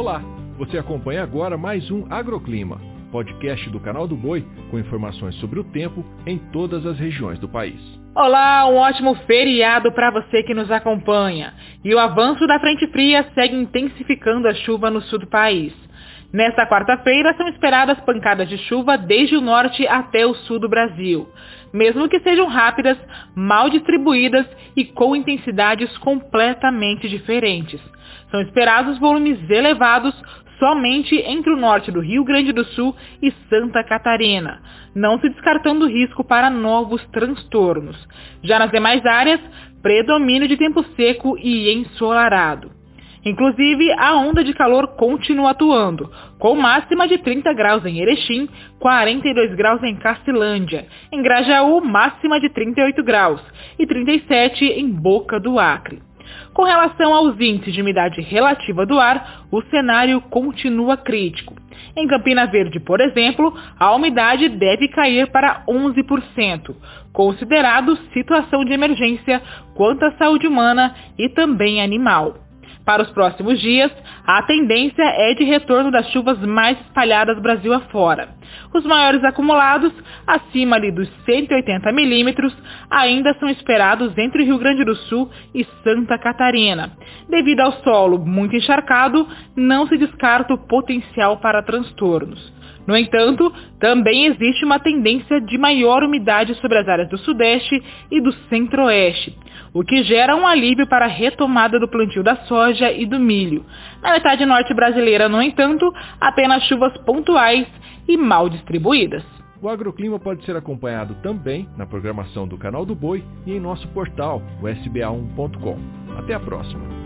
Olá, você acompanha agora mais um Agroclima, podcast do canal do Boi com informações sobre o tempo em todas as regiões do país. Olá, um ótimo feriado para você que nos acompanha. E o avanço da frente fria segue intensificando a chuva no sul do país. Nesta quarta-feira são esperadas pancadas de chuva desde o norte até o sul do Brasil, mesmo que sejam rápidas, mal distribuídas e com intensidades completamente diferentes. São esperados volumes elevados somente entre o norte do Rio Grande do Sul e Santa Catarina, não se descartando risco para novos transtornos. Já nas demais áreas, predomínio de tempo seco e ensolarado. Inclusive, a onda de calor continua atuando, com máxima de 30 graus em Erechim, 42 graus em Castilândia, em Grajaú, máxima de 38 graus e 37 em Boca do Acre. Com relação aos índices de umidade relativa do ar, o cenário continua crítico. Em Campina Verde, por exemplo, a umidade deve cair para 11%, considerado situação de emergência quanto à saúde humana e também animal. Para os próximos dias, a tendência é de retorno das chuvas mais espalhadas Brasil afora. Os maiores acumulados, acima ali dos 180 milímetros, ainda são esperados entre o Rio Grande do Sul e Santa Catarina. Devido ao solo muito encharcado, não se descarta o potencial para transtornos. No entanto, também existe uma tendência de maior umidade sobre as áreas do Sudeste e do Centro-Oeste, o que gera um alívio para a retomada do plantio da soja e do milho. Na metade norte brasileira, no entanto, apenas chuvas pontuais e mal distribuídas. O agroclima pode ser acompanhado também na programação do Canal do Boi e em nosso portal, o sba1.com. Até a próxima!